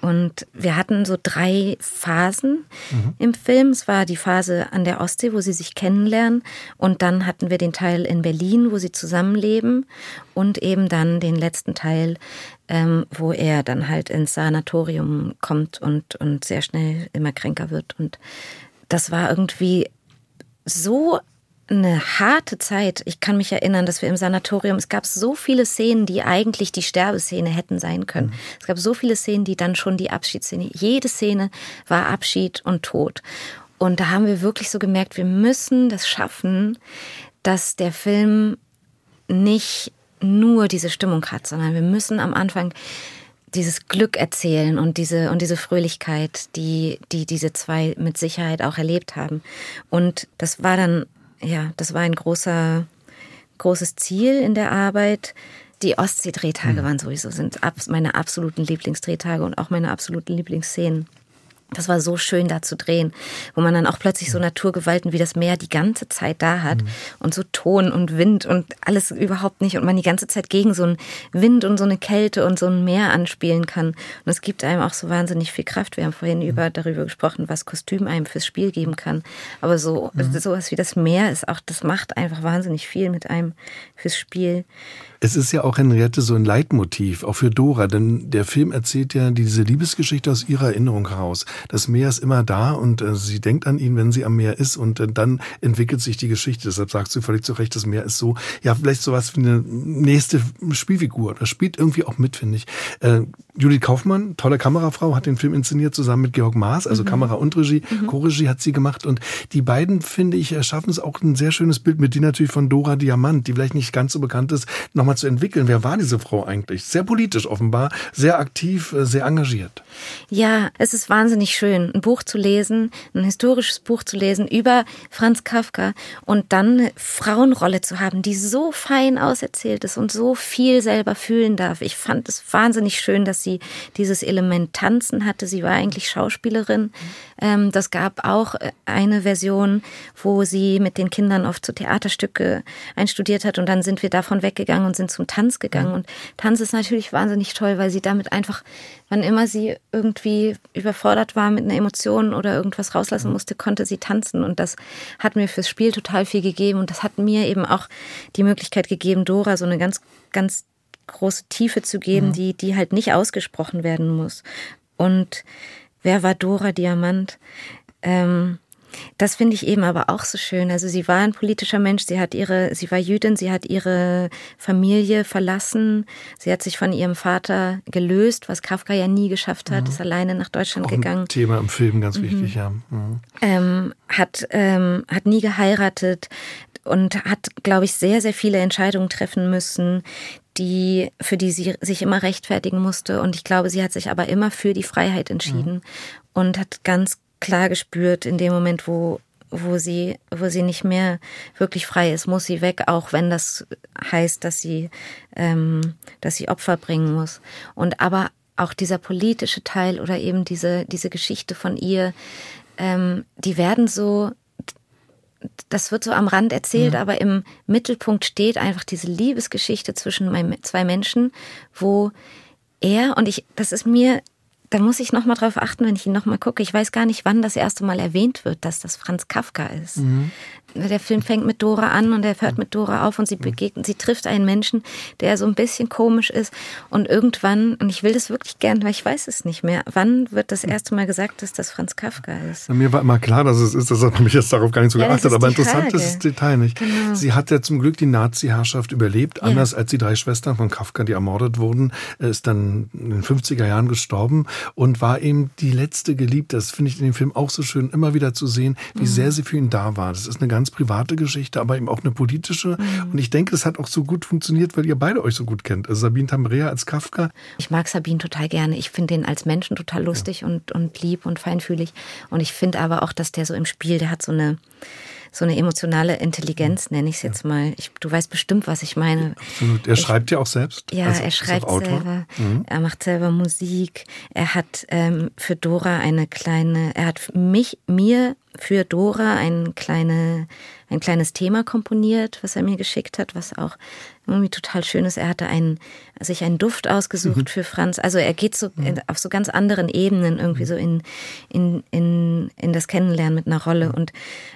Und wir hatten so drei Phasen mhm. im Film. Es war die Phase an der Ostsee, wo sie sich kennenlernen. Und dann hatten wir den Teil in Berlin, wo sie zusammenleben. Und eben dann den letzten Teil, ähm, wo er dann halt ins Sanatorium kommt und, und sehr schnell immer kränker wird. Und das war irgendwie so eine harte Zeit. Ich kann mich erinnern, dass wir im Sanatorium, es gab so viele Szenen, die eigentlich die Sterbeszene hätten sein können. Mhm. Es gab so viele Szenen, die dann schon die Abschiedsszene. Jede Szene war Abschied und Tod. Und da haben wir wirklich so gemerkt, wir müssen das schaffen, dass der Film nicht nur diese Stimmung hat, sondern wir müssen am Anfang dieses Glück erzählen und diese und diese Fröhlichkeit, die die diese zwei mit Sicherheit auch erlebt haben. Und das war dann ja, das war ein großer, großes Ziel in der Arbeit. Die Ostsee-Drehtage mhm. waren sowieso, sind meine absoluten Lieblingsdrehtage und auch meine absoluten Lieblingsszenen. Das war so schön da zu drehen, wo man dann auch plötzlich so Naturgewalten wie das Meer die ganze Zeit da hat mhm. und so Ton und Wind und alles überhaupt nicht und man die ganze Zeit gegen so einen Wind und so eine Kälte und so ein Meer anspielen kann. Und es gibt einem auch so wahnsinnig viel Kraft. Wir haben vorhin mhm. über, darüber gesprochen, was Kostüm einem fürs Spiel geben kann. Aber so mhm. sowas wie das Meer ist auch, das macht einfach wahnsinnig viel mit einem fürs Spiel. Es ist ja auch Henriette so ein Leitmotiv, auch für Dora, denn der Film erzählt ja diese Liebesgeschichte aus ihrer Erinnerung heraus. Das Meer ist immer da und äh, sie denkt an ihn, wenn sie am Meer ist und äh, dann entwickelt sich die Geschichte. Deshalb sagst du völlig zu Recht, das Meer ist so, ja, vielleicht sowas wie eine nächste Spielfigur. Das spielt irgendwie auch mit, finde ich. Äh, Judith Kaufmann, tolle Kamerafrau, hat den Film inszeniert zusammen mit Georg Maas, also mhm. Kamera und Regie. Mhm. Co-Regie hat sie gemacht und die beiden, finde ich, schaffen es auch ein sehr schönes Bild mit die natürlich von Dora Diamant, die vielleicht nicht ganz so bekannt ist, nochmal nochmal zu entwickeln. Wer war diese Frau eigentlich? Sehr politisch offenbar, sehr aktiv, äh, sehr engagiert. Ja, es ist wahnsinnig schön, ein Buch zu lesen, ein historisches Buch zu lesen über Franz Kafka und dann eine Frauenrolle zu haben, die so fein auserzählt ist und so viel selber fühlen darf. Ich fand es wahnsinnig schön, dass sie dieses Element Tanzen hatte. Sie war eigentlich Schauspielerin. Ähm, das gab auch äh, eine Version, wo sie mit den Kindern oft zu Theaterstücke einstudiert hat und dann sind wir davon weggegangen und sind zum Tanz gegangen. Und Tanz ist natürlich wahnsinnig toll, weil sie damit einfach, wann immer sie irgendwie überfordert war mit einer Emotion oder irgendwas rauslassen musste, konnte sie tanzen. Und das hat mir fürs Spiel total viel gegeben. Und das hat mir eben auch die Möglichkeit gegeben, Dora so eine ganz, ganz große Tiefe zu geben, mhm. die, die halt nicht ausgesprochen werden muss. Und wer war Dora Diamant? Ähm, das finde ich eben aber auch so schön. Also sie war ein politischer Mensch, sie hat ihre, sie war Jüdin, sie hat ihre Familie verlassen, sie hat sich von ihrem Vater gelöst, was Kafka ja nie geschafft hat, mhm. ist alleine nach Deutschland auch gegangen. Thema im Film, ganz mhm. wichtig, ja. Mhm. Ähm, hat, ähm, hat nie geheiratet und hat, glaube ich, sehr, sehr viele Entscheidungen treffen müssen, die, für die sie sich immer rechtfertigen musste. Und ich glaube, sie hat sich aber immer für die Freiheit entschieden mhm. und hat ganz klar gespürt in dem Moment, wo wo sie, wo sie nicht mehr wirklich frei ist, muss sie weg, auch wenn das heißt, dass sie, ähm, dass sie Opfer bringen muss. Und aber auch dieser politische Teil oder eben diese, diese Geschichte von ihr, ähm, die werden so, das wird so am Rand erzählt, ja. aber im Mittelpunkt steht einfach diese Liebesgeschichte zwischen zwei Menschen, wo er und ich, das ist mir da muss ich nochmal drauf achten, wenn ich ihn nochmal gucke. Ich weiß gar nicht, wann das erste Mal erwähnt wird, dass das Franz Kafka ist. Mhm. Der Film fängt mit Dora an und er hört mit Dora auf und sie begegnet, sie trifft einen Menschen, der so ein bisschen komisch ist und irgendwann, und ich will das wirklich gern, weil ich weiß es nicht mehr, wann wird das erste Mal gesagt, dass das Franz Kafka ist? Mir war immer klar, dass es ist, das hat mich jetzt darauf gar nicht so ja, geachtet, aber interessant ist das Detail nicht. Genau. Sie hat ja zum Glück die Nazi-Herrschaft überlebt, ja. anders als die drei Schwestern von Kafka, die ermordet wurden, ist dann in den 50er Jahren gestorben und war eben die letzte Geliebte. Das finde ich in dem Film auch so schön, immer wieder zu sehen, wie mhm. sehr sie für ihn da war. Das ist eine ganz private Geschichte, aber eben auch eine politische. Mhm. Und ich denke, es hat auch so gut funktioniert, weil ihr beide euch so gut kennt. Also Sabine Tambrea als Kafka. Ich mag Sabine total gerne. Ich finde den als Menschen total lustig ja. und, und lieb und feinfühlig. Und ich finde aber auch, dass der so im Spiel, der hat so eine so eine emotionale Intelligenz, nenne ich es jetzt mal. Ich, du weißt bestimmt, was ich meine. Absolut. Er ich, schreibt ja auch selbst. Ja, als, er schreibt selber. Mhm. Er macht selber Musik. Er hat ähm, für Dora eine kleine, er hat mich, mir für Dora ein, kleine, ein kleines Thema komponiert, was er mir geschickt hat, was auch irgendwie total schön ist. Er hatte einen, sich einen Duft ausgesucht mhm. für Franz. Also er geht so mhm. in, auf so ganz anderen Ebenen irgendwie so in, in, in, in das Kennenlernen mit einer Rolle. Und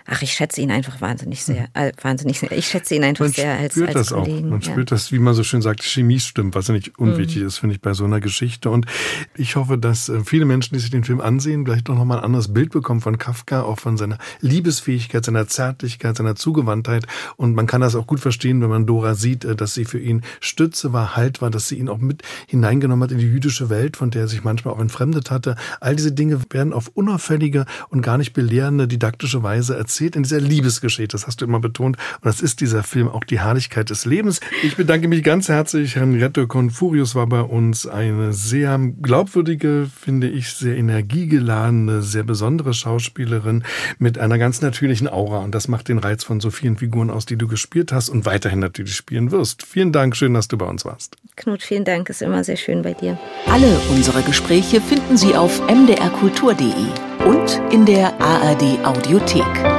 ach, ich schätze ihn einfach wahnsinnig sehr. Äh, wahnsinnig sehr. Ich schätze ihn einfach man sehr als, spürt als das Kollegen. Auch. Man ja. spürt das, wie man so schön sagt, Chemie stimmt, was ja nicht unwichtig mhm. ist, finde ich, bei so einer Geschichte. Und ich hoffe, dass äh, viele Menschen, die sich den Film ansehen, vielleicht auch nochmal ein anderes Bild bekommen von Kafka, auch von seiner Liebesfähigkeit, seiner Zärtlichkeit, seiner Zugewandtheit. Und man kann das auch gut verstehen, wenn man Dora sieht, äh, dass sie für ihn Stütze war, Halt war, dass sie ihn auch mit hineingenommen hat in die jüdische Welt, von der er sich manchmal auch entfremdet hatte. All diese Dinge werden auf unauffällige und gar nicht belehrende, didaktische Weise erzählt in dieser Liebesgeschichte. Das hast du immer betont. Und das ist dieser Film auch die Herrlichkeit des Lebens. Ich bedanke mich ganz herzlich. Henriette Confurius war bei uns eine sehr glaubwürdige, finde ich, sehr energiegeladene, sehr besondere Schauspielerin mit einer ganz natürlichen Aura. Und das macht den bereits von so vielen Figuren aus, die du gespielt hast und weiterhin natürlich spielen wirst. Vielen Dank, schön, dass du bei uns warst. Knut, vielen Dank, ist immer sehr schön bei dir. Alle unsere Gespräche finden Sie auf mdrkultur.de und in der ARD Audiothek.